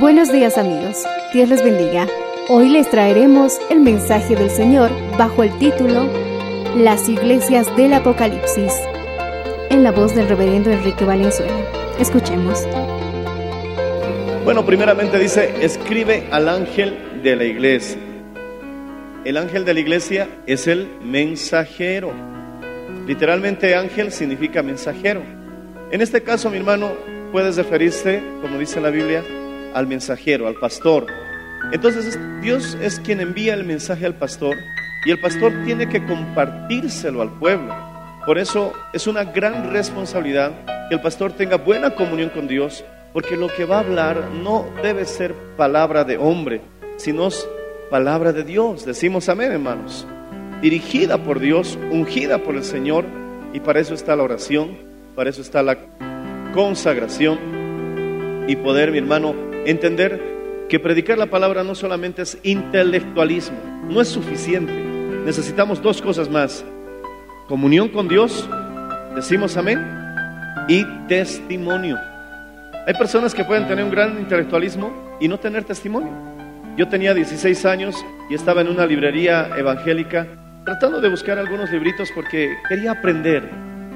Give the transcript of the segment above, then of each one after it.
Buenos días amigos, Dios les bendiga. Hoy les traeremos el mensaje del Señor bajo el título Las iglesias del Apocalipsis, en la voz del reverendo Enrique Valenzuela. Escuchemos. Bueno, primeramente dice, escribe al ángel de la iglesia. El ángel de la iglesia es el mensajero. Literalmente ángel significa mensajero. En este caso, mi hermano, puedes referirse, como dice la Biblia, al mensajero, al pastor. Entonces es- Dios es quien envía el mensaje al pastor y el pastor tiene que compartírselo al pueblo. Por eso es una gran responsabilidad que el pastor tenga buena comunión con Dios, porque lo que va a hablar no debe ser palabra de hombre, sino palabra de Dios. Decimos amén, hermanos. Dirigida por Dios, ungida por el Señor, y para eso está la oración, para eso está la consagración y poder, mi hermano, entender que predicar la palabra no solamente es intelectualismo, no es suficiente. Necesitamos dos cosas más. Comunión con Dios, decimos amén, y testimonio. Hay personas que pueden tener un gran intelectualismo y no tener testimonio. Yo tenía 16 años y estaba en una librería evangélica tratando de buscar algunos libritos porque quería aprender.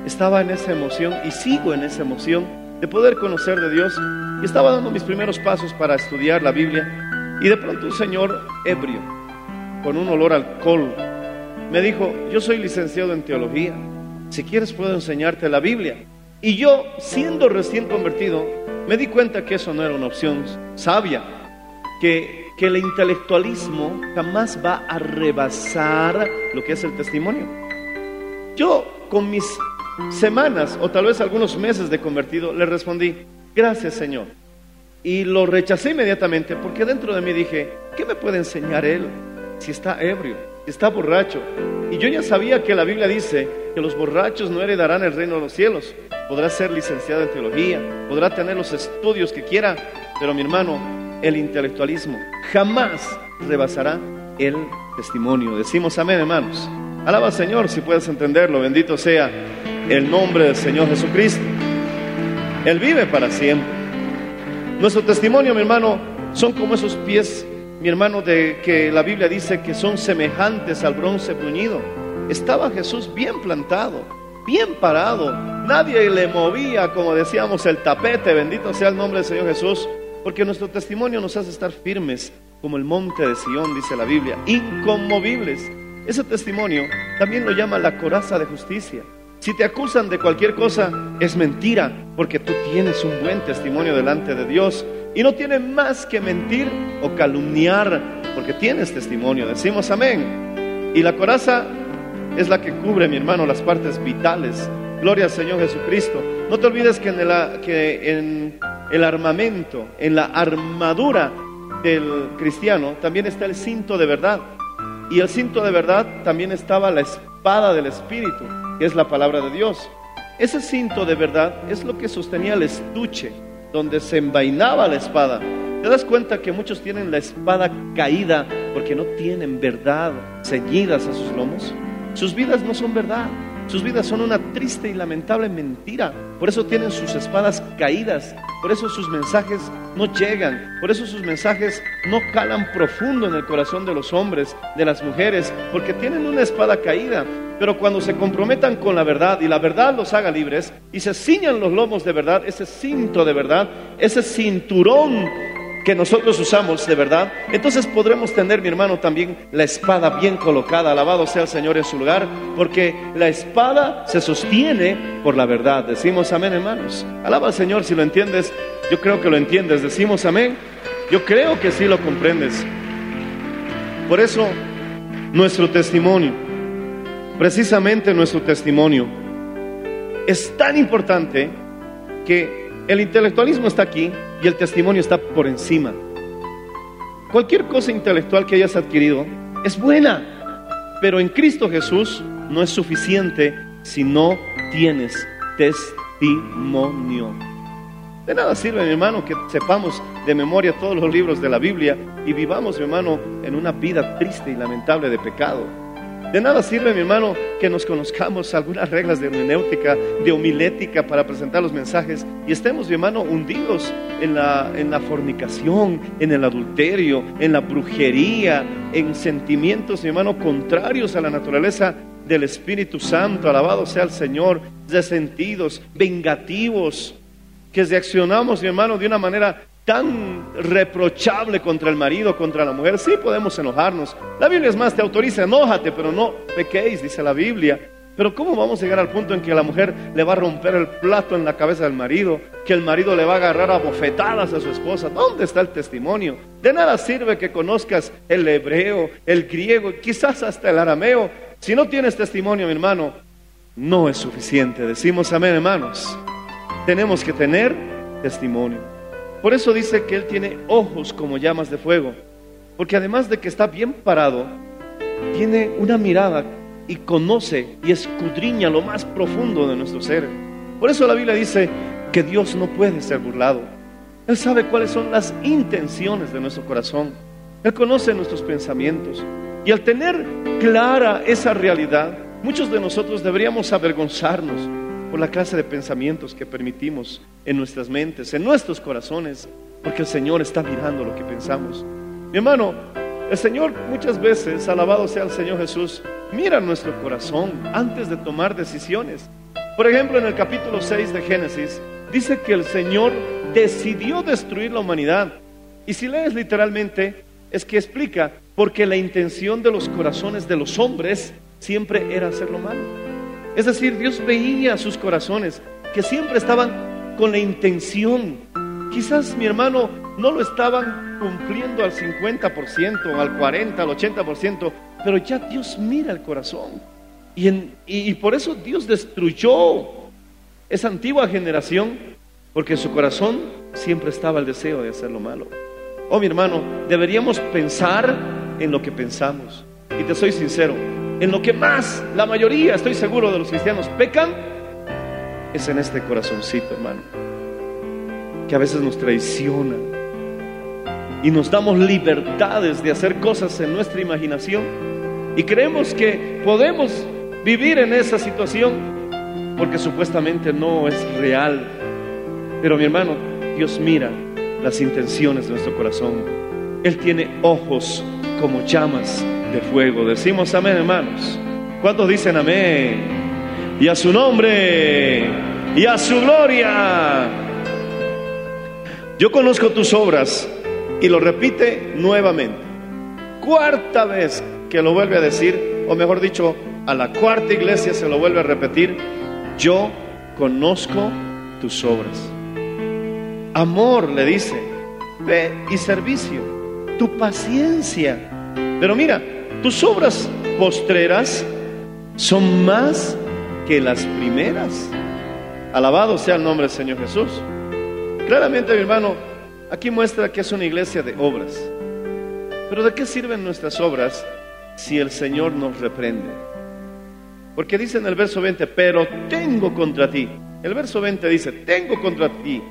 Estaba en esa emoción y sigo en esa emoción de poder conocer de Dios y estaba dando mis primeros pasos para estudiar la Biblia y de pronto un señor ebrio con un olor a alcohol me dijo, yo soy licenciado en teología, si quieres puedo enseñarte la Biblia. Y yo, siendo recién convertido, me di cuenta que eso no era una opción sabia, que, que el intelectualismo jamás va a rebasar lo que es el testimonio. Yo, con mis semanas o tal vez algunos meses de convertido, le respondí, gracias Señor. Y lo rechacé inmediatamente porque dentro de mí dije, ¿qué me puede enseñar él si está ebrio, si está borracho? Y yo ya sabía que la Biblia dice que los borrachos no heredarán el reino de los cielos. Podrá ser licenciado en teología, podrá tener los estudios que quiera, pero mi hermano, el intelectualismo jamás rebasará el testimonio. Decimos amén, hermanos. Alaba al Señor si puedes entenderlo. Bendito sea el nombre del Señor Jesucristo. Él vive para siempre. Nuestro testimonio, mi hermano, son como esos pies, mi hermano, de que la Biblia dice que son semejantes al bronce bruñido. Estaba Jesús bien plantado, bien parado. Nadie le movía, como decíamos, el tapete. Bendito sea el nombre del Señor Jesús, porque nuestro testimonio nos hace estar firmes como el monte de Sión, dice la Biblia, inconmovibles. Ese testimonio también lo llama la coraza de justicia. Si te acusan de cualquier cosa, es mentira, porque tú tienes un buen testimonio delante de Dios y no tienes más que mentir o calumniar, porque tienes testimonio. Decimos amén. Y la coraza es la que cubre, mi hermano, las partes vitales. Gloria al Señor Jesucristo. No te olvides que en, el, que en el armamento, en la armadura del cristiano, también está el cinto de verdad. Y el cinto de verdad también estaba la espada del Espíritu, que es la palabra de Dios. Ese cinto de verdad es lo que sostenía el estuche, donde se envainaba la espada. ¿Te das cuenta que muchos tienen la espada caída porque no tienen verdad ceñidas a sus lomos. Sus vidas no son verdad. Sus vidas son una triste y lamentable mentira. Por eso tienen sus espadas caídas. Por eso sus mensajes no llegan. Por eso sus mensajes no calan profundo en el corazón de los hombres, de las mujeres. Porque tienen una espada caída. Pero cuando se comprometan con la verdad y la verdad los haga libres y se ciñan los lomos de verdad, ese cinto de verdad, ese cinturón que nosotros usamos de verdad, entonces podremos tener, mi hermano, también la espada bien colocada. Alabado sea el Señor en su lugar, porque la espada se sostiene por la verdad. Decimos amén, hermanos. Alaba al Señor si lo entiendes. Yo creo que lo entiendes. Decimos amén. Yo creo que sí lo comprendes. Por eso, nuestro testimonio, precisamente nuestro testimonio, es tan importante que el intelectualismo está aquí y el testimonio está por encima. Cualquier cosa intelectual que hayas adquirido es buena, pero en Cristo Jesús no es suficiente si no tienes testimonio. De nada sirve, mi hermano, que sepamos de memoria todos los libros de la Biblia y vivamos, mi hermano, en una vida triste y lamentable de pecado. De nada sirve, mi hermano, que nos conozcamos algunas reglas de hermenéutica, de homilética para presentar los mensajes y estemos, mi hermano, hundidos en la, en la fornicación, en el adulterio, en la brujería, en sentimientos, mi hermano, contrarios a la naturaleza del Espíritu Santo. Alabado sea el Señor, resentidos, vengativos, que reaccionamos, mi hermano, de una manera tan reprochable contra el marido, contra la mujer, sí podemos enojarnos. La Biblia es más, te autoriza, enójate, pero no pequéis, dice la Biblia. Pero ¿cómo vamos a llegar al punto en que la mujer le va a romper el plato en la cabeza del marido? Que el marido le va a agarrar a bofetadas a su esposa. ¿Dónde está el testimonio? De nada sirve que conozcas el hebreo, el griego, quizás hasta el arameo. Si no tienes testimonio, mi hermano, no es suficiente. Decimos amén, hermanos. Tenemos que tener testimonio. Por eso dice que Él tiene ojos como llamas de fuego. Porque además de que está bien parado, tiene una mirada y conoce y escudriña lo más profundo de nuestro ser. Por eso la Biblia dice que Dios no puede ser burlado. Él sabe cuáles son las intenciones de nuestro corazón. Él conoce nuestros pensamientos. Y al tener clara esa realidad, muchos de nosotros deberíamos avergonzarnos por la clase de pensamientos que permitimos en nuestras mentes, en nuestros corazones, porque el Señor está mirando lo que pensamos. Mi hermano, el Señor muchas veces, alabado sea el Señor Jesús, mira nuestro corazón antes de tomar decisiones. Por ejemplo, en el capítulo 6 de Génesis, dice que el Señor decidió destruir la humanidad. Y si lees literalmente, es que explica, porque la intención de los corazones de los hombres siempre era hacer lo malo. Es decir, Dios veía sus corazones, que siempre estaban con la intención. Quizás mi hermano no lo estaban cumpliendo al 50%, al 40%, al 80%, pero ya Dios mira el corazón. Y, por eso Dios destruyó esa antigua generación, porque en su corazón siempre estaba el deseo de hacer lo malo. Oh, mi hermano, deberíamos pensar en lo que pensamos. Y te soy sincero, en lo que más la mayoría, estoy seguro, de los cristianos pecan, es en este corazoncito, hermano, que a veces nos traiciona y nos damos libertades de hacer cosas en nuestra imaginación y creemos que podemos vivir en esa situación porque supuestamente no es real. Pero mi hermano, Dios mira las intenciones de nuestro corazón. Él tiene ojos como llamas de fuego. Decimos amén, hermanos. ¿Cuántos dicen amén? Y a su nombre, y a su gloria. Yo conozco tus obras y lo repite nuevamente. Cuarta vez que lo vuelve a decir, o mejor dicho, a la cuarta iglesia se lo vuelve a repetir. Yo conozco tus obras. Amor, le dice, fe y servicio, tu paciencia. Pero mira, tus obras postreras son más que las primeras. Alabado sea el nombre del Señor Jesús. Claramente, mi hermano, aquí muestra que es una iglesia de obras. Pero ¿de qué sirven nuestras obras si el Señor nos reprende? Porque dice en el verso 20, pero tengo contra ti. El verso 20 dice, tengo contra ti.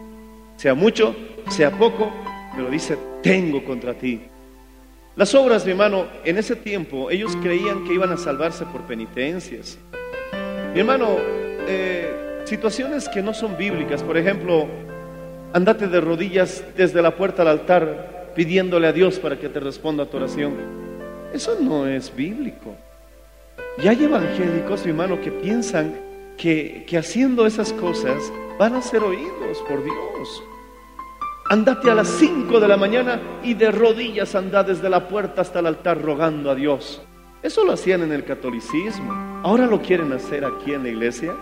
Sea mucho, sea poco, pero dice, tengo contra ti. Las obras, mi hermano, en ese tiempo ellos creían que iban a salvarse por penitencias. Mi hermano, eh, situaciones que no son bíblicas, por ejemplo, andate de rodillas desde la puerta al altar pidiéndole a Dios para que te responda a tu oración. Eso no es bíblico. Y hay evangélicos, mi hermano, que piensan que, que haciendo esas cosas van a ser oídos por Dios. Andate a las 5 de la mañana y de rodillas anda desde la puerta hasta el altar rogando a Dios. Eso lo hacían en el catolicismo. Ahora lo quieren hacer aquí en la iglesia.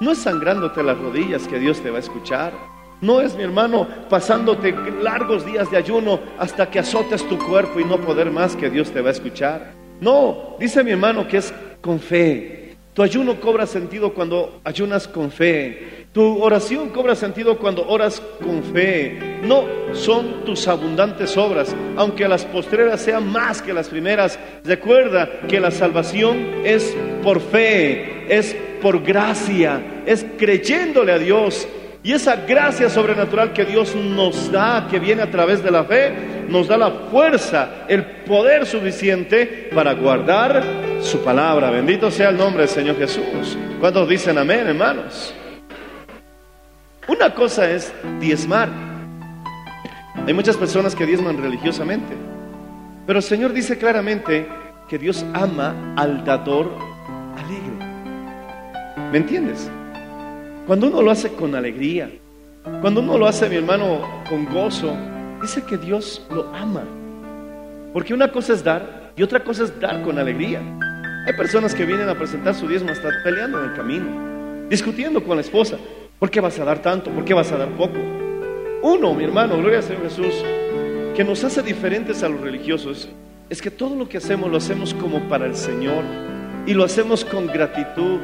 No es sangrándote las rodillas que Dios te va a escuchar. No es, mi hermano, pasándote largos días de ayuno hasta que azotes tu cuerpo y no poder más que Dios te va a escuchar. No, dice mi hermano que es con fe. Tu ayuno cobra sentido cuando ayunas con fe. Tu oración cobra sentido cuando oras con fe. No son tus abundantes obras, aunque las postreras sean más que las primeras. Recuerda que la salvación es por fe, es por gracia, es creyéndole a Dios. Y esa gracia sobrenatural que Dios nos da, que viene a través de la fe, nos da la fuerza, el poder suficiente para guardar su palabra. Bendito sea el nombre del Señor Jesús. ¿Cuántos dicen amén, hermanos? Una cosa es diezmar. Hay muchas personas que diezman religiosamente. Pero el Señor dice claramente que Dios ama al dador alegre. ¿Me entiendes? Cuando uno lo hace con alegría, cuando uno lo hace, mi hermano, con gozo, dice que Dios lo ama. Porque una cosa es dar y otra cosa es dar con alegría. Hay personas que vienen a presentar su diezmo hasta peleando en el camino, discutiendo con la esposa. ¿Por qué vas a dar tanto? ¿Por qué vas a dar poco? Uno, mi hermano, gloria al Señor Jesús, que nos hace diferentes a los religiosos, es que todo lo que hacemos lo hacemos como para el Señor y lo hacemos con gratitud.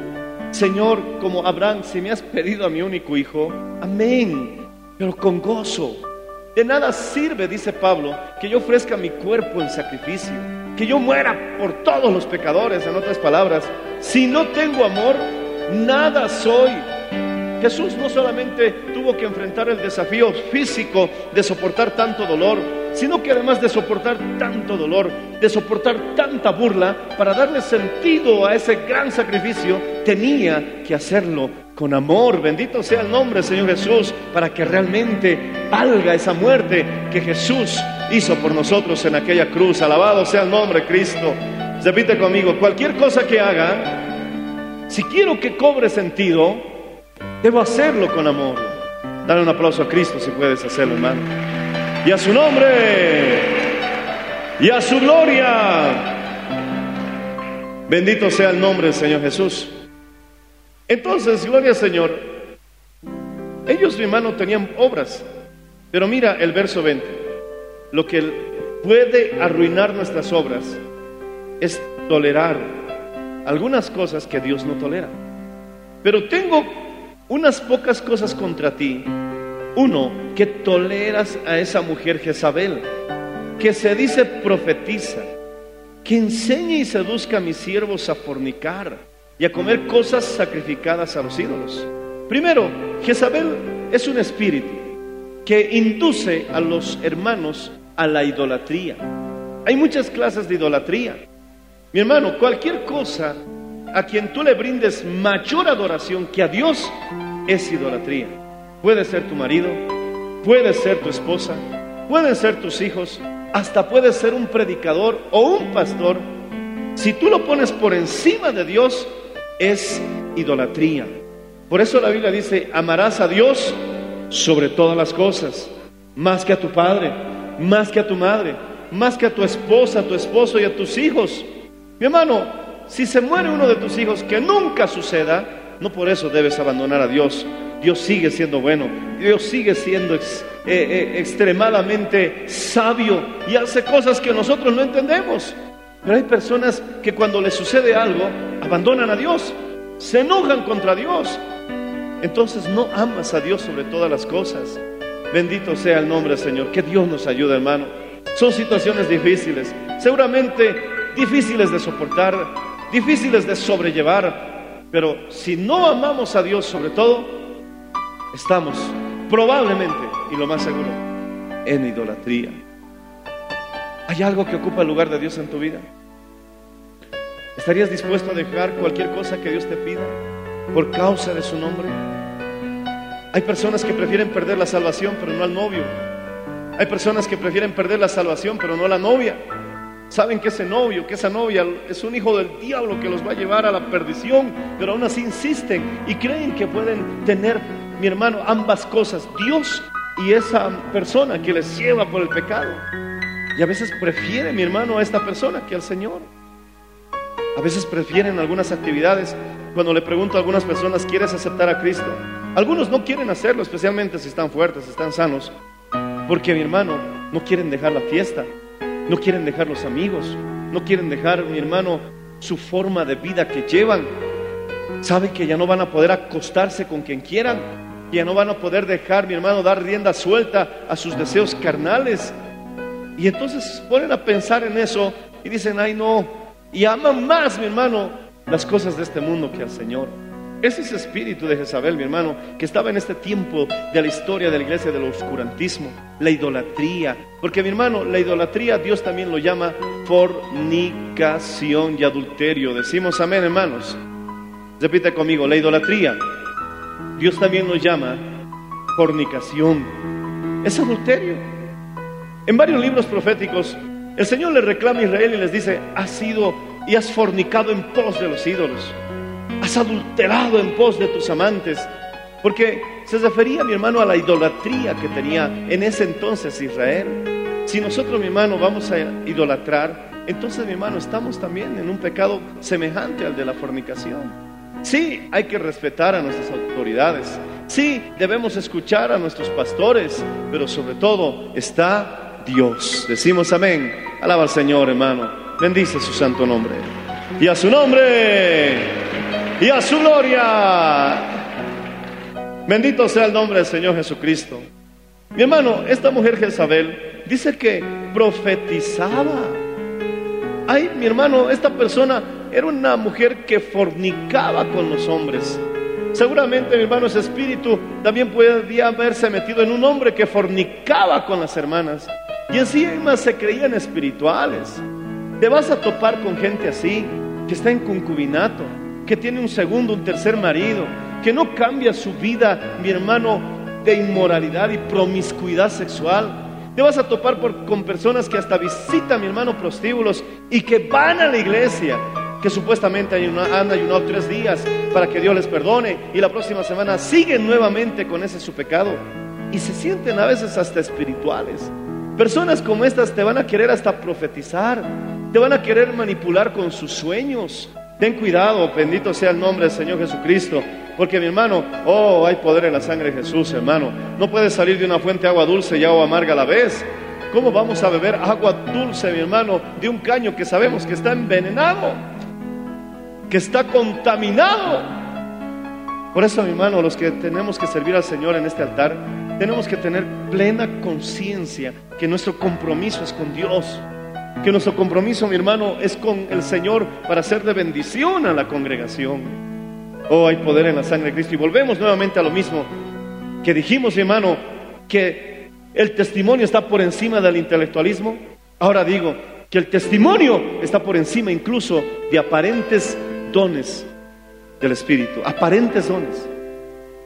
Señor, como Abraham, si me has pedido a mi único hijo, amén, pero con gozo. De nada sirve, dice Pablo, que yo ofrezca mi cuerpo en sacrificio, que yo muera por todos los pecadores, en otras palabras. Si no tengo amor, nada soy. Jesús no solamente tuvo que enfrentar el desafío físico de soportar tanto dolor, sino que además de soportar tanto dolor, de soportar tanta burla, para darle sentido a ese gran sacrificio, tenía que hacerlo con amor. Bendito sea el nombre, Señor Jesús, para que realmente valga esa muerte que Jesús hizo por nosotros en aquella cruz. Alabado sea el nombre, Cristo. Repite conmigo, cualquier cosa que haga, si quiero que cobre sentido, Debo hacerlo con amor. Dale un aplauso a Cristo si puedes hacerlo, hermano. Y a su nombre. Y a su gloria. Bendito sea el nombre del Señor Jesús. Entonces, gloria al Señor. Ellos, mi hermano, tenían obras. Pero mira el verso 20. Lo que puede arruinar nuestras obras es tolerar algunas cosas que Dios no tolera. Pero tengo unas pocas cosas contra ti. Uno, que toleras a esa mujer Jezabel, que se dice profetiza, que enseña y seduzca a mis siervos a fornicar y a comer cosas sacrificadas a los ídolos. Primero, Jezabel es un espíritu que induce a los hermanos a la idolatría. Hay muchas clases de idolatría. Mi hermano, cualquier cosa a quien tú le brindes mayor adoración que a Dios es idolatría. Puede ser tu marido, puede ser tu esposa, pueden ser tus hijos, hasta puede ser un predicador o un pastor. Si tú lo pones por encima de Dios, es idolatría. Por eso la Biblia dice, amarás a Dios sobre todas las cosas, más que a tu padre, más que a tu madre, más que a tu esposa, a tu esposo y a tus hijos. Mi hermano, si se muere uno de tus hijos, que nunca suceda, no por eso debes abandonar a Dios. Dios sigue siendo bueno, Dios sigue siendo eh, eh, extremadamente sabio y hace cosas que nosotros no entendemos. Pero hay personas que cuando les sucede algo, abandonan a Dios, se enojan contra Dios. Entonces no amas a Dios sobre todas las cosas. Bendito sea el nombre Señor. Que Dios nos ayude, hermano. Son situaciones difíciles, seguramente difíciles de soportar, difíciles de sobrellevar, pero si no amamos a Dios sobre todo, estamos probablemente, y lo más seguro, en idolatría. ¿Hay algo que ocupa el lugar de Dios en tu vida? ¿Estarías dispuesto a dejar cualquier cosa que Dios te pida por causa de su nombre? Hay personas que prefieren perder la salvación, pero no al novio. Hay personas que prefieren perder la salvación, pero no la novia. Saben que ese novio, que esa novia es un hijo del diablo que los va a llevar a la perdición, pero aún así insisten y creen que pueden tener, mi hermano, ambas cosas, Dios y esa persona que les lleva por el pecado. Y a veces prefiere, mi hermano, a esta persona que al Señor. A veces prefieren algunas actividades. Cuando le pregunto a algunas personas, ¿quieres aceptar a Cristo? Algunos no quieren hacerlo, especialmente si están fuertes, están sanos. Porque, mi hermano, no quieren dejar la fiesta, no quieren dejar los amigos, no quieren dejar, mi hermano, su forma de vida que llevan. Saben que ya no van a poder acostarse con quien quieran, ya no van a poder dejar, mi hermano, dar rienda suelta a sus deseos carnales. Y entonces ponen a pensar en eso y dicen, ay no, y aman más, mi hermano, las cosas de este mundo que al Señor. Es ese espíritu de Jezabel, mi hermano, que estaba en este tiempo de la historia de la iglesia del oscurantismo, la idolatría. Porque, mi hermano, la idolatría Dios también lo llama fornicación y adulterio. Decimos amén, hermanos. Repite conmigo, la idolatría Dios también lo llama fornicación. Es adulterio. En varios libros proféticos, el Señor le reclama a Israel y les dice, has sido y has fornicado en pos de los ídolos has adulterado en pos de tus amantes. Porque se refería, mi hermano, a la idolatría que tenía en ese entonces Israel. Si nosotros, mi hermano, vamos a idolatrar, entonces, mi hermano, estamos también en un pecado semejante al de la fornicación. Sí, hay que respetar a nuestras autoridades. Sí, debemos escuchar a nuestros pastores, pero sobre todo está Dios. Decimos amén. Alaba al Señor, hermano. Bendice su santo nombre. Y a su nombre y a su gloria. Bendito sea el nombre del Señor Jesucristo. Mi hermano, esta mujer Jezabel dice que profetizaba. Ay, mi hermano, esta persona era una mujer que fornicaba con los hombres. Seguramente, mi hermano, ese espíritu también podía haberse metido en un hombre que fornicaba con las hermanas. Y encima se creían espirituales. Te vas a topar con gente así, que está en concubinato, que tiene un segundo, un tercer marido, que no cambia su vida, mi hermano, de inmoralidad y promiscuidad sexual. Te vas a topar con personas que hasta visitan, mi hermano, prostíbulos y que van a la iglesia, que supuestamente han ayunado tres días para que Dios les perdone y la próxima semana siguen nuevamente con ese su pecado y se sienten a veces hasta espirituales. Personas como estas te van a querer hasta profetizar, te van a querer manipular con sus sueños, Ten cuidado, bendito sea el nombre del Señor Jesucristo, porque mi hermano, oh, hay poder en la sangre de Jesús, hermano. No puede salir de una fuente agua dulce y agua amarga a la vez. ¿Cómo vamos a beber agua dulce, mi hermano, de un caño que sabemos que está envenenado, que está contaminado? Por eso, mi hermano, los que tenemos que servir al Señor en este altar, tenemos que tener plena conciencia que nuestro compromiso es con Dios que nuestro compromiso, mi hermano, es con el Señor para ser de bendición a la congregación. Oh, hay poder en la sangre de Cristo. Y volvemos nuevamente a lo mismo que dijimos, mi hermano, que el testimonio está por encima del intelectualismo. Ahora digo que el testimonio está por encima incluso de aparentes dones del Espíritu, aparentes dones.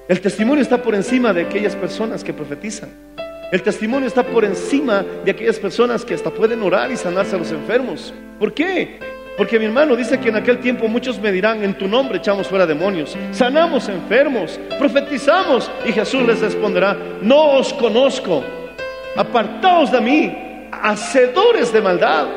El testimonio está por encima de aquellas personas que profetizan. El testimonio está por encima de aquellas personas que hasta pueden orar y sanarse a los enfermos. ¿Por qué? Porque mi hermano dice que en aquel tiempo muchos me dirán, en tu nombre echamos fuera demonios, sanamos enfermos, profetizamos. Y Jesús les responderá, no os conozco, apartaos de mí, hacedores de maldad.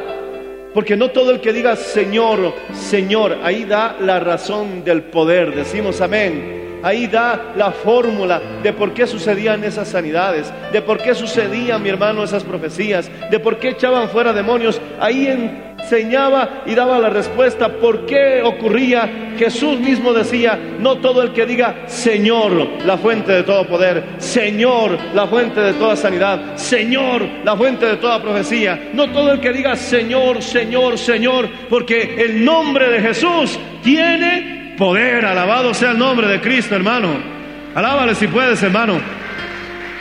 Porque no todo el que diga Señor, Señor, ahí da la razón del poder. Decimos amén. Ahí da la fórmula de por qué sucedían esas sanidades, de por qué sucedían, mi hermano, esas profecías, de por qué echaban fuera demonios. Ahí enseñaba y daba la respuesta por qué ocurría. Jesús mismo decía, no todo el que diga Señor, la fuente de todo poder, Señor, la fuente de toda sanidad, Señor, la fuente de toda profecía, no todo el que diga Señor, Señor, Señor, porque el nombre de Jesús tiene poder. Alabado sea el nombre de Cristo, hermano. Alábale si puedes, hermano.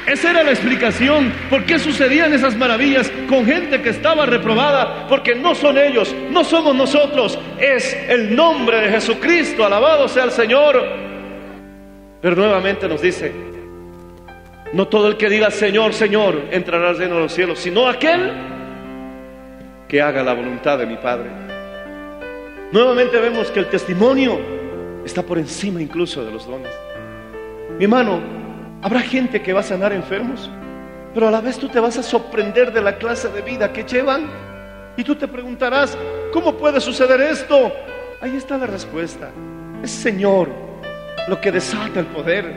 Esa era la explicación por qué sucedían esas maravillas con gente que estaba reprobada, porque no son ellos, no somos nosotros, es el nombre de Jesucristo, alabado sea el Señor. Pero nuevamente nos dice, no todo el que diga Señor, Señor entrará al reino de los cielos, sino aquel que haga la voluntad de mi Padre. Nuevamente vemos que el testimonio está por encima incluso de los dones. Mi hermano, Habrá gente que va a sanar enfermos, pero a la vez tú te vas a sorprender de la clase de vida que llevan y tú te preguntarás, ¿cómo puede suceder esto? Ahí está la respuesta. Es Señor lo que desata el poder.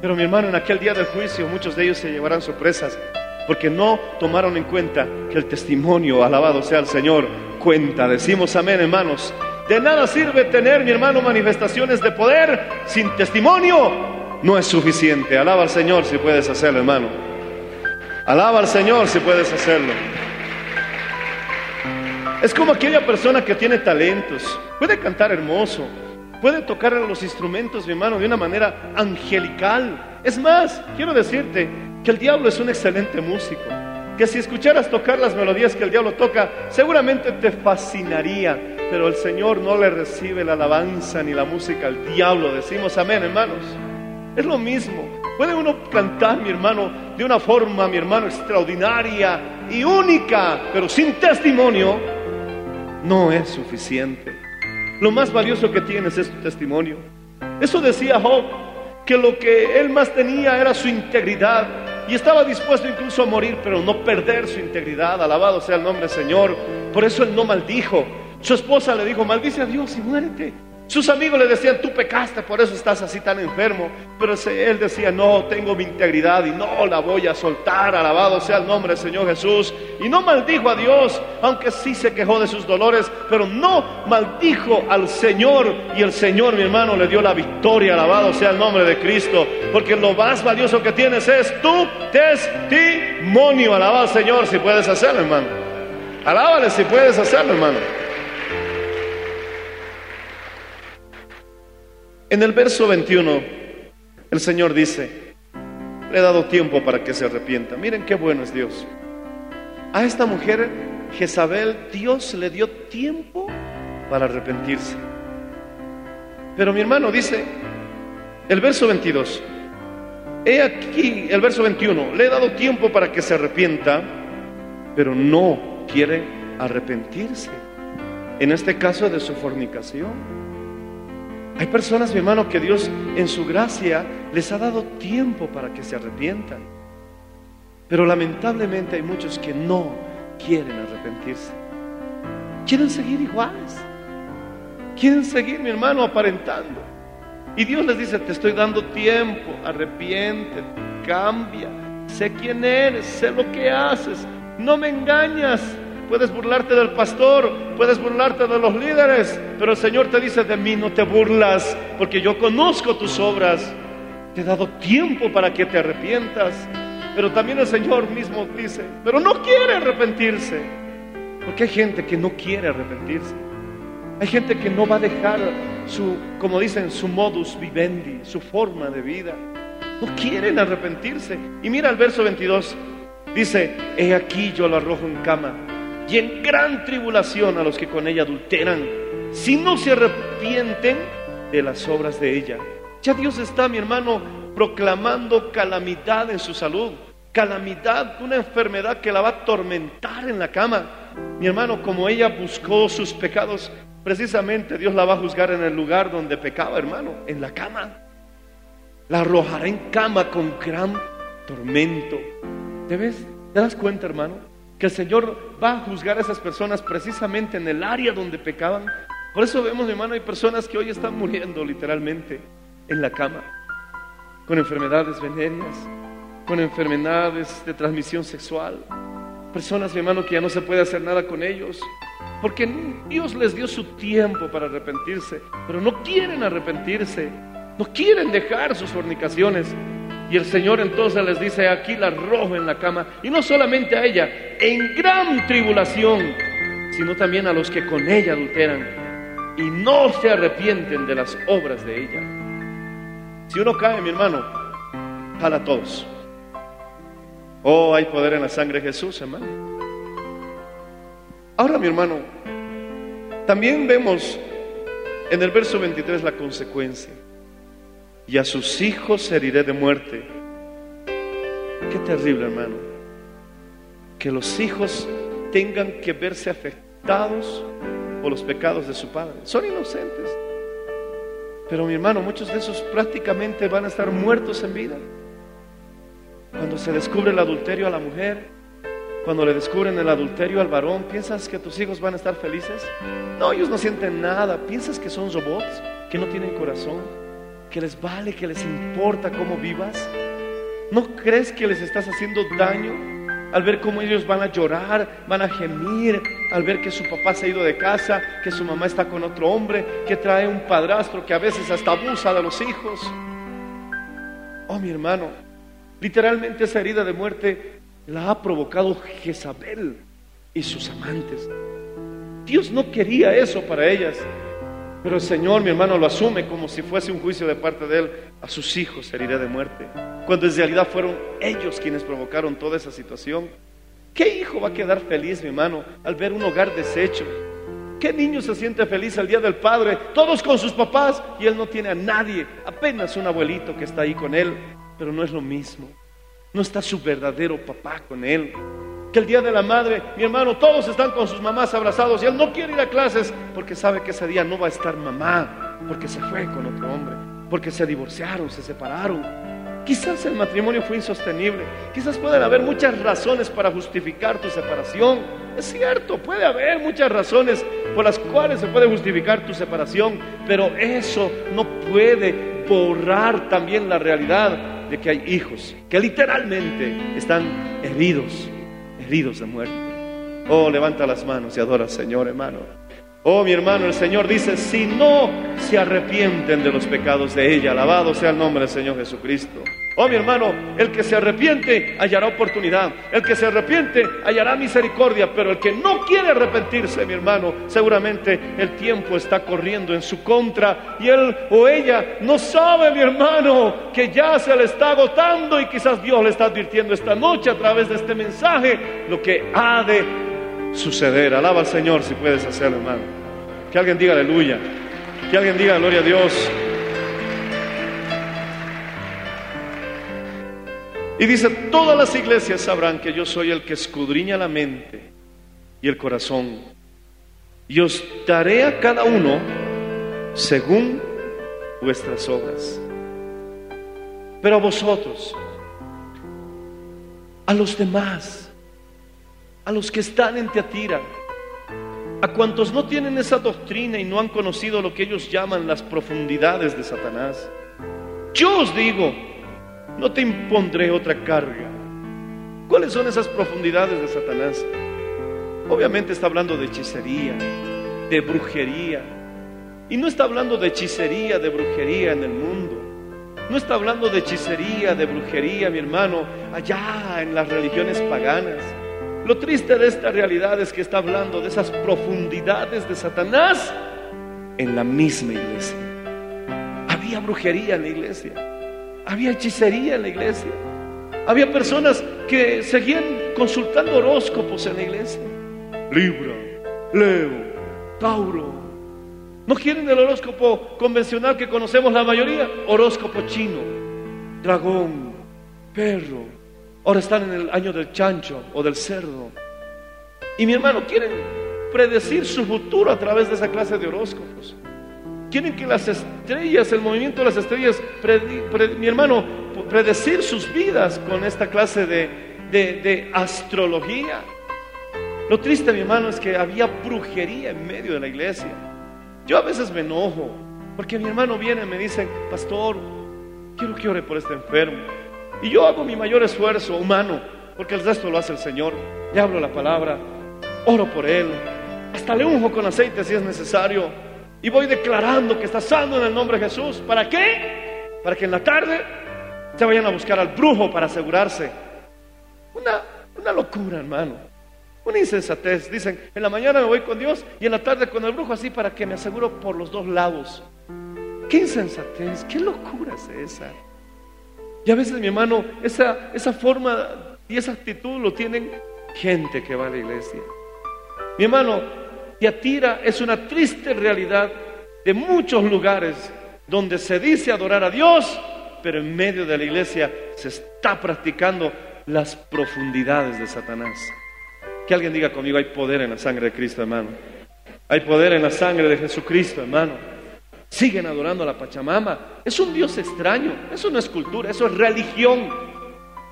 Pero mi hermano, en aquel día del juicio muchos de ellos se llevarán sorpresas porque no tomaron en cuenta que el testimonio, alabado sea el Señor, cuenta. Decimos amén, hermanos. De nada sirve tener, mi hermano, manifestaciones de poder sin testimonio no es suficiente. Alaba al Señor si puedes hacerlo, hermano. Alaba al Señor si puedes hacerlo. Es como aquella persona que tiene talentos. Puede cantar hermoso. Puede tocar los instrumentos, mi hermano, de una manera angelical. Es más, quiero decirte que el diablo es un excelente músico. Que si escucharas tocar las melodías que el diablo toca, seguramente te fascinaría. Pero el Señor no le recibe la alabanza ni la música al diablo. Decimos amén, hermanos. Es lo mismo. Puede uno cantar, mi hermano, de una forma, mi hermano, extraordinaria y única, pero sin testimonio, no es suficiente. Lo más valioso que tienes es tu testimonio. Eso decía Job, que lo que él más tenía era su integridad y estaba dispuesto incluso a morir, pero no perder su integridad. Alabado sea el nombre del Señor. Por eso él no maldijo. Su esposa le dijo, maldice a Dios y muérete. Sus amigos le decían, tú pecaste, por eso estás así tan enfermo. Pero él decía, no, tengo mi integridad y no la voy a soltar. Alabado sea el nombre del Señor Jesús. Y no maldijo a Dios, aunque sí se quejó de sus dolores, pero no maldijo al Señor. Y el Señor, mi hermano, le dio la victoria. Alabado sea el nombre de Cristo. Porque lo más valioso que tienes es tu testimonio. Alabado al Señor si puedes hacerlo, hermano. Alábale si puedes hacerlo, hermano. En el verso 21, el Señor dice, le he dado tiempo para que se arrepienta. Miren qué bueno es Dios. A esta mujer, Jezabel, Dios le dio tiempo para arrepentirse. Pero mi hermano dice, el verso 22, he aquí, el verso 21, le he dado tiempo para que se arrepienta, pero no quiere arrepentirse. En este caso de su fornicación. Hay personas, mi hermano, que Dios en su gracia les ha dado tiempo para que se arrepientan. Pero lamentablemente hay muchos que no quieren arrepentirse. Quieren seguir iguales. Quieren seguir, mi hermano, aparentando. Y Dios les dice, te estoy dando tiempo, arrepiente, cambia, sé quién eres, sé lo que haces, no me engañas, puedes burlarte del pastor, puedes burlarte de los líderes, pero el Señor te dice, de mí no te burlas, porque yo conozco tus obras. Te he dado tiempo para que te arrepientas. Pero también el Señor mismo dice, pero no quiere arrepentirse. Porque hay gente que no quiere arrepentirse. Hay gente que no va a dejar su, como dicen, su modus vivendi, su forma de vida. No quieren arrepentirse. Y mira el verso 22. Dice, he aquí yo lo arrojo en cama y en gran tribulación a los que con ella adulteran, si no se arrepienten de las obras de ella. Ya Dios está, mi hermano, proclamando calamidad en su salud, calamidad, una enfermedad que la va a atormentar en la cama. Mi hermano, como ella buscó sus pecados, precisamente Dios la va a juzgar en el lugar donde pecaba, hermano, en la cama. La arrojará en cama con gran tormento. ¿Te ves? ¿Te das cuenta, hermano? Que el Señor va a juzgar a esas personas precisamente en el área donde pecaban. Por eso vemos, hermano, hay personas que hoy están muriendo literalmente en la cama, con enfermedades venéreas, con enfermedades de transmisión sexual. Personas, mi hermano, que ya no se puede hacer nada con ellos, porque Dios les dio su tiempo para arrepentirse, pero no quieren arrepentirse, no quieren dejar sus fornicaciones, y el Señor entonces les dice, aquí la arrojo en la cama, y no solamente a ella, en gran tribulación, sino también a los que con ella adulteran y no se arrepienten de las obras de ella. Si uno cae, mi hermano, jala todos. Oh, hay poder en la sangre de Jesús, hermano. Ahora, mi hermano, también vemos en el verso 23 la consecuencia. Y a sus hijos heriré de muerte. Qué terrible, hermano. Que los hijos tengan que verse afectados por los pecados de su padre. Son inocentes. Pero mi hermano, muchos de esos prácticamente van a estar muertos en vida. Cuando se descubre el adulterio a la mujer, cuando le descubren el adulterio al varón, ¿piensas que tus hijos van a estar felices? No, ellos no sienten nada. ¿Piensas que son robots, que no tienen corazón, que les vale, que les importa cómo vivas? ¿No crees que les estás haciendo daño al ver cómo ellos van a llorar, van a gemir, al ver que su papá se ha ido de casa, que su mamá está con otro hombre, que trae un padrastro que a veces hasta abusa de los hijos? Oh, mi hermano, literalmente esa herida de muerte la ha provocado Jezabel y sus amantes. Dios no quería eso para ellas, pero el Señor, mi hermano, lo asume como si fuese un juicio de parte de Él. A sus hijos herirá de muerte, cuando en realidad fueron ellos quienes provocaron toda esa situación. ¿Qué hijo va a quedar feliz, mi hermano, al ver un hogar deshecho? ¿Qué niño se siente feliz al día del padre? Todos con sus papás y él no tiene a nadie, apenas un abuelito que está ahí con él, pero no es lo mismo. No está su verdadero papá con él. Que el día de la madre, mi hermano, todos están con sus mamás abrazados y él no quiere ir a clases porque sabe que ese día no va a estar mamá, porque se fue con otro hombre, porque se divorciaron, se separaron. Quizás el matrimonio fue insostenible, quizás pueden haber muchas razones para justificar tu separación. Es cierto, puede haber muchas razones por las cuales se puede justificar tu separación, pero eso no puede borrar también la realidad de que hay hijos que literalmente están heridos, de muerte. Oh, levanta las manos y adora al Señor, hermano. Oh, mi hermano, el Señor dice, si no se arrepienten de los pecados de ella, alabado sea el nombre del Señor Jesucristo. Oh, mi hermano, el que se arrepiente hallará oportunidad, el que se arrepiente hallará misericordia, pero el que no quiere arrepentirse, mi hermano, seguramente el tiempo está corriendo en su contra. Y él o ella no sabe, mi hermano, que ya se le está agotando y quizás Dios le está advirtiendo esta noche a través de este mensaje lo que ha de suceder. Alaba al Señor si puedes hacerlo, hermano. Que alguien diga aleluya. Que alguien diga gloria a Dios. Y dice, todas las iglesias sabrán que yo soy el que escudriña la mente y el corazón. Y os daré a cada uno según vuestras obras. Pero a vosotros, a los demás, a los que están en Teatira, a cuantos no tienen esa doctrina y no han conocido lo que ellos llaman las profundidades de Satanás. Yo os digo, no te impondré otra carga. ¿Cuáles son esas profundidades de Satanás? Obviamente está hablando de hechicería, de brujería. Y no está hablando de hechicería, de brujería en el mundo. No está hablando de hechicería, de brujería, mi hermano, allá en las religiones paganas. Lo triste de esta realidad es que está hablando de esas profundidades de Satanás en la misma iglesia. Había brujería en la iglesia, había hechicería en la iglesia, había personas que seguían consultando horóscopos en la iglesia. Libra, Leo, Tauro. ¿No quieren el horóscopo convencional que conocemos la mayoría? Horóscopo chino, dragón, perro, Ahora están en el año del chancho o del cerdo. Y mi hermano, quieren predecir su futuro a través de esa clase de horóscopos. Quieren que las estrellas, el movimiento de las estrellas, mi hermano, predecir sus vidas con esta clase de, de astrología. Lo triste, mi hermano, es que había brujería en medio de la iglesia. Yo a veces me enojo, porque mi hermano viene y me dice, pastor, quiero que ore por este enfermo. Y yo hago mi mayor esfuerzo humano, porque el resto lo hace el Señor. Le hablo la palabra, oro por Él, hasta le unjo con aceite si es necesario. Y voy declarando que está sano en el nombre de Jesús. ¿Para qué? Para que en la tarde se vayan a buscar al brujo para asegurarse. Una, una locura, hermano. Una insensatez. Dicen, en la mañana me voy con Dios y en la tarde con el brujo así para que me aseguro por los dos lados. Qué insensatez, qué locura es esa. Y a veces, mi hermano, esa, esa forma Y esa actitud lo tienen gente que va a la iglesia. Mi hermano, Tiatira es una triste realidad de muchos lugares donde se dice adorar a Dios, pero en medio de la iglesia se está practicando las profundidades de Satanás. Que alguien diga conmigo, hay poder en la sangre de Cristo, hermano. Hay poder en la sangre de Jesucristo, hermano. Siguen adorando a la Pachamama. Es un Dios extraño. Eso no es cultura, eso es religión.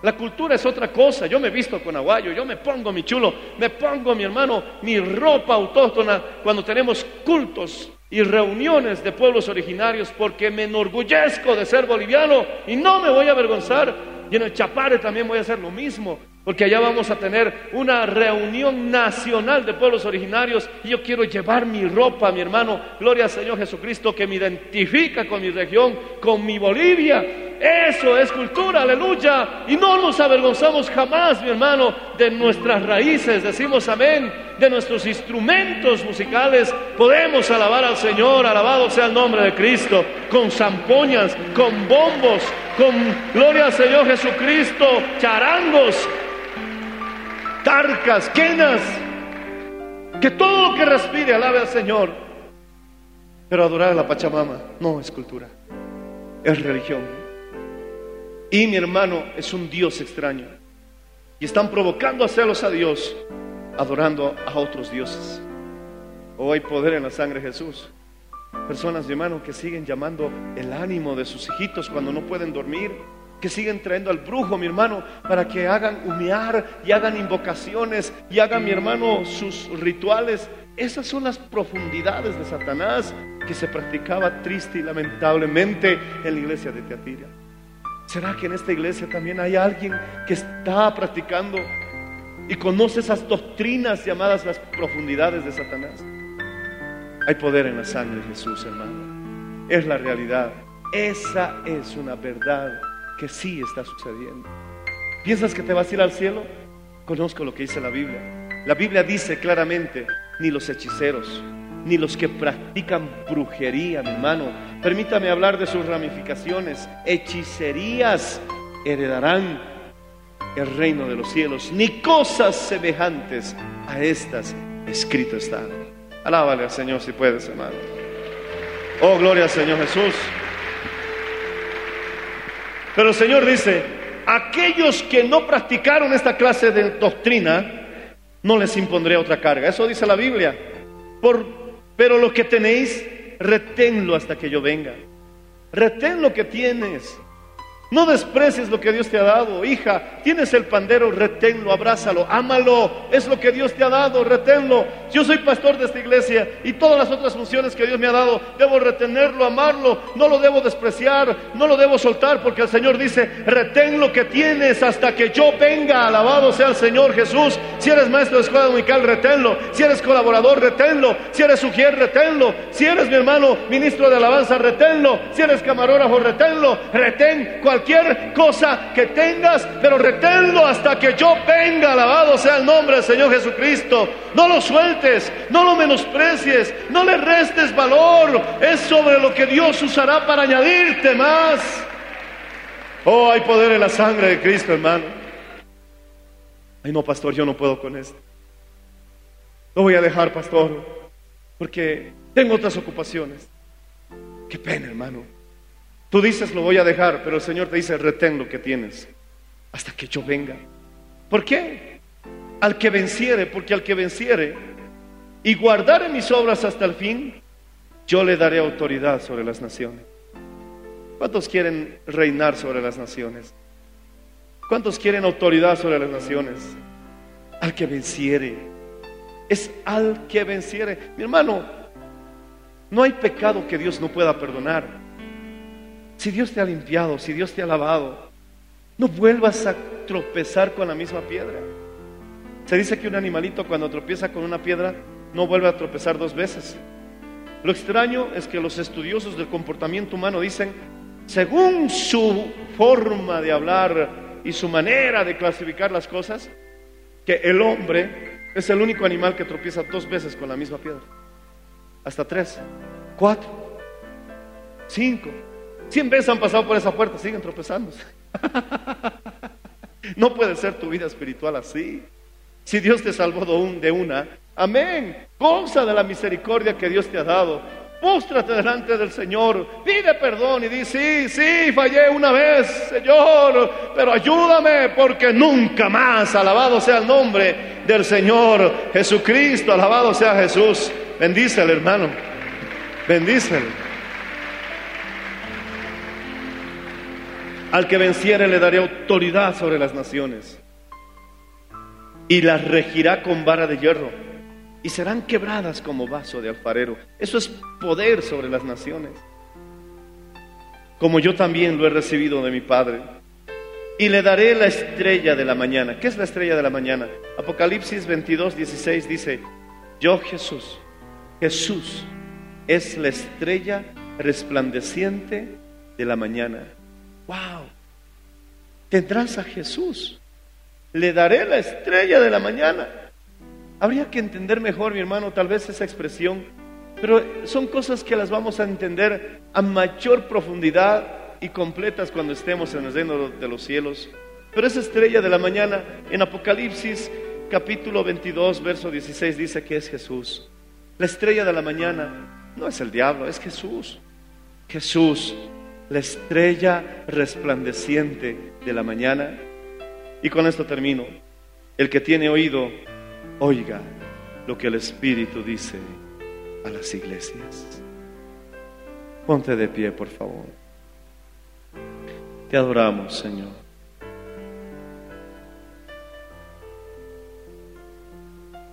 La cultura es otra cosa. Yo me visto con aguayo, yo me pongo mi chulo, me pongo mi hermano, mi ropa autóctona cuando tenemos cultos y reuniones de pueblos originarios porque me enorgullezco de ser boliviano y no me voy a avergonzar. Y en el Chapare también voy a hacer lo mismo. Porque allá vamos a tener una reunión nacional de pueblos originarios y yo quiero llevar mi ropa, mi hermano, gloria al Señor Jesucristo, que me identifica con mi región, con mi Bolivia. Eso es cultura, aleluya. Y no nos avergonzamos jamás, mi hermano, de nuestras raíces. Decimos amén, de nuestros instrumentos musicales. Podemos alabar al Señor, alabado sea el nombre de Cristo, con zampoñas, con bombos, con gloria al Señor Jesucristo, charangos, tarcas, quenas. Que todo lo que respire alabe al Señor. Pero adorar a la Pachamama no es cultura, es religión. Y mi hermano es un Dios extraño. Y están provocando a celos a Dios, adorando a otros dioses. Oh, hay poder en la sangre de Jesús. Personas, mi hermano, que siguen llamando el ánimo de sus hijitos cuando no pueden dormir, que siguen trayendo al brujo, mi hermano, para que hagan humear y hagan invocaciones y hagan, mi hermano, sus rituales. Esas son las profundidades de Satanás que se practicaba triste y lamentablemente en la iglesia de Teatira. ¿Será que en esta iglesia también hay alguien que está practicando y conoce esas doctrinas llamadas las profundidades de Satanás? Hay poder en la sangre de Jesús, hermano. Es la realidad. Esa es una verdad que sí está sucediendo. ¿Piensas que te vas a ir al cielo? Conozco lo que dice la Biblia. La Biblia dice claramente, ni los hechiceros, ni los que practican brujería, mi hermano. Permítame hablar de sus ramificaciones. Hechicerías heredarán el reino de los cielos, ni cosas semejantes a estas escrito está. Alábale al Señor si puedes, hermano. Oh, gloria al Señor Jesús. Pero el Señor dice, aquellos que no practicaron esta clase de doctrina, no les impondré otra carga. Eso dice la Biblia. Por, pero lo que tenéis, reténlo hasta que yo venga. Retén lo que tienes. No desprecies lo que Dios te ha dado, hija. Tienes el pandero, reténlo, abrázalo, ámalo. Es lo que Dios te ha dado, reténlo. Yo soy pastor de esta iglesia y todas las otras funciones que Dios me ha dado, debo retenerlo, amarlo. No lo debo despreciar, no lo debo soltar, porque el Señor dice: retén lo que tienes hasta que yo venga. Alabado sea el Señor Jesús. Si eres maestro de escuela dominical, reténlo. Si eres colaborador, reténlo. Si eres sugier, reténlo. Si eres mi hermano ministro de alabanza, reténlo. Si eres camarógrafo, reténlo. Retén cualquier cosa que tengas, pero reténlo hasta que yo venga. Alabado sea el nombre del Señor Jesucristo. No lo sueltes, no lo menosprecies, no le restes valor. Es sobre lo que Dios usará para añadirte más. Oh, hay poder en la sangre de Cristo, hermano. Ay, no, pastor, yo no puedo con esto. Lo voy a dejar, pastor, porque tengo otras ocupaciones. Qué pena, hermano. Tú dices, lo voy a dejar, pero el Señor te dice, retén lo que tienes hasta que yo venga. ¿Por qué? Al que venciere, porque al que venciere y guardare mis obras hasta el fin, yo le daré autoridad sobre las naciones. ¿Cuántos quieren reinar sobre las naciones? ¿Cuántos quieren autoridad sobre las naciones? Al que venciere. Es al que venciere. Mi hermano, no hay pecado que Dios no pueda perdonar. Si Dios te ha limpiado, si Dios te ha lavado, no vuelvas a tropezar con la misma piedra. Se dice que un animalito cuando tropieza con una piedra no vuelve a tropezar dos veces. Lo extraño es que los estudiosos del comportamiento humano dicen, según su forma de hablar y su manera de clasificar las cosas, que el hombre es el único animal que tropieza dos veces con la misma piedra. Hasta tres, cuatro, cinco. Cien veces han pasado por esa puerta, siguen tropezándose. No puede ser tu vida espiritual así. Si Dios te salvó de un- de una, amén. Goza de la misericordia que Dios te ha dado. Póstrate delante del Señor, pide perdón y di, sí, sí, fallé una vez, Señor, pero ayúdame porque nunca más, alabado sea el nombre del Señor Jesucristo, alabado sea Jesús. Bendícele, hermano, bendícele. Al que venciere le daré autoridad sobre las naciones y las regirá con vara de hierro y serán quebradas como vaso de alfarero. Eso es poder sobre las naciones. Como yo también lo he recibido de mi Padre. Y le daré la estrella de la mañana. ¿Qué es la estrella de la mañana? Apocalipsis 22, 16 dice, yo Jesús, Jesús es la estrella resplandeciente de la mañana. ¡Wow! Tendrás a Jesús. Le daré la estrella de la mañana. Habría que entender mejor, mi hermano, tal vez esa expresión, pero son cosas que las vamos a entender a mayor profundidad y completas cuando estemos en el reino de los cielos. Pero esa estrella de la mañana en Apocalipsis capítulo 22, verso 16 dice que es Jesús. La estrella de la mañana no es el diablo, es Jesús. Jesús, la estrella resplandeciente de la mañana. Y con esto termino. El que tiene oído, oiga lo que el Espíritu dice a las iglesias. Ponte de pie, por favor. Te adoramos, Señor.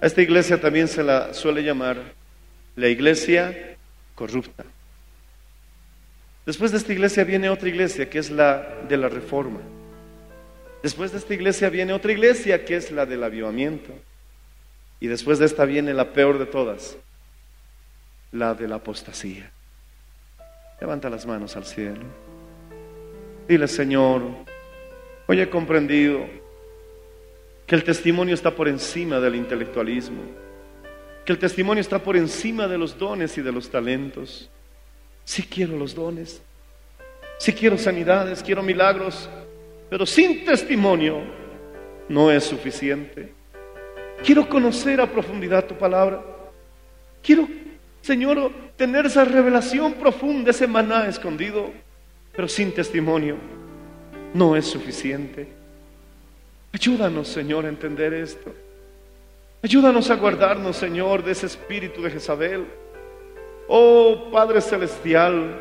A esta iglesia también se la suele llamar la iglesia corrupta. Después de esta iglesia viene otra iglesia que es la de la reforma. Después de esta iglesia viene otra iglesia que es la del avivamiento. Y después de esta viene la peor de todas, la de la apostasía. Levanta las manos al cielo. Dile, Señor, hoy he comprendido que el testimonio está por encima del intelectualismo, que el testimonio está por encima de los dones y de los talentos. Sí quiero los dones, sí quiero sanidades, quiero milagros, pero sin testimonio no es suficiente. Quiero conocer a profundidad tu palabra. Quiero, Señor, tener esa revelación profunda, ese maná escondido, pero sin testimonio no es suficiente. Ayúdanos, Señor, a entender esto. Ayúdanos a guardarnos, Señor, de ese espíritu de Jezabel. Oh Padre Celestial,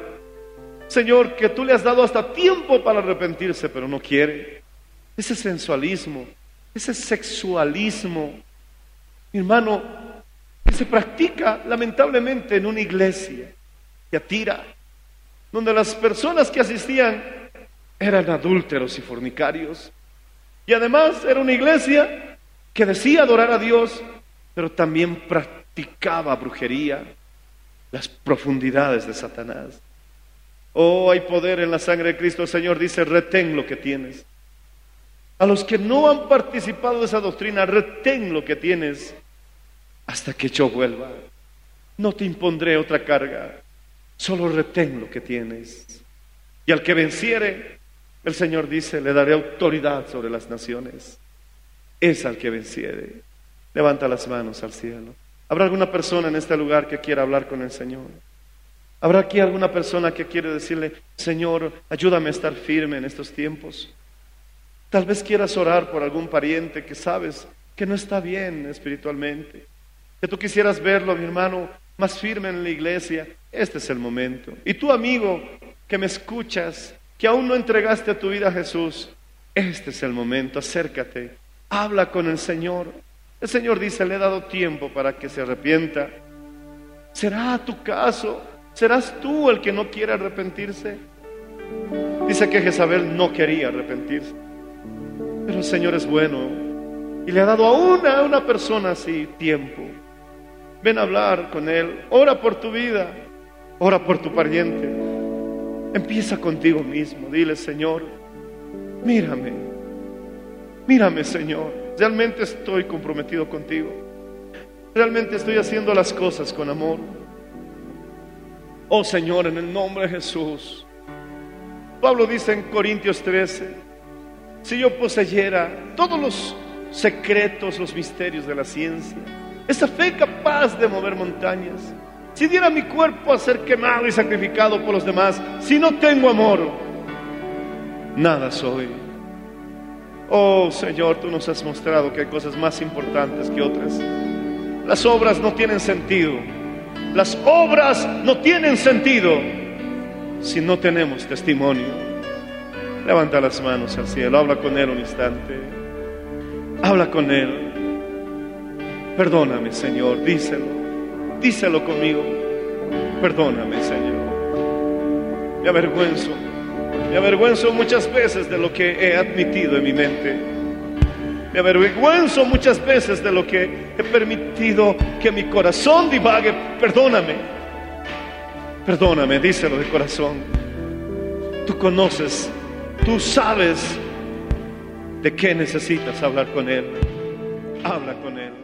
Señor, que tú le has dado hasta tiempo para arrepentirse, pero no quiere. Ese sensualismo, ese sexualismo, mi hermano, que se practica lamentablemente en una iglesia que atira, donde las personas que asistían eran adúlteros y fornicarios. Y además era una iglesia que decía adorar a Dios, pero también practicaba brujería, las profundidades de Satanás. Oh, hay poder en la sangre de Cristo. El Señor dice, retén lo que tienes. A los que no han participado de esa doctrina, retén lo que tienes hasta que yo vuelva. No te impondré otra carga, solo retén lo que tienes. Y al que venciere, el Señor dice, le daré autoridad sobre las naciones. Es al que venciere. Levanta las manos al cielo. ¿Habrá alguna persona en este lugar que quiera hablar con el Señor? ¿Habrá aquí alguna persona que quiere decirle, Señor, ayúdame a estar firme en estos tiempos? Tal vez quieras orar por algún pariente que sabes que no está bien espiritualmente. Que tú quisieras verlo, mi hermano, más firme en la iglesia. Este es el momento. Y tú, amigo, que me escuchas, que aún no entregaste a tu vida a Jesús, este es el momento. Acércate, habla con el Señor. El Señor dice, le he dado tiempo para que se arrepienta. ¿Será tu caso? ¿Serás tú el que no quiere arrepentirse? Dice que Jezabel no quería arrepentirse. Pero el Señor es bueno y le ha dado a una, a una persona así tiempo. Ven a hablar con Él, ora por tu vida, ora por tu pariente. Empieza contigo mismo, dile Señor, mírame, mírame Señor, realmente estoy comprometido contigo, realmente estoy haciendo las cosas con amor. Oh Señor, en el nombre de Jesús. Pablo dice en Corintios 13, si yo poseyera todos los secretos, los misterios de la ciencia, esa fe capaz de mover montañas, si diera mi cuerpo a ser quemado y sacrificado por los demás, si no tengo amor, nada soy. Oh Señor, tú nos has mostrado que hay cosas más importantes que otras. Las obras no tienen sentido. Las obras no tienen sentido si no tenemos testimonio. Levanta las manos al cielo, habla con Él un instante. Habla con Él. Perdóname, Señor, díselo. Díselo conmigo. Perdóname, Señor. Me avergüenzo. Me avergüenzo muchas veces de lo que he admitido en mi mente. Me avergüenzo muchas veces de lo que he permitido que mi corazón divague. Perdóname. Perdóname, díselo de corazón. Tú conoces, tú sabes de qué necesitas hablar con Él. Habla con Él.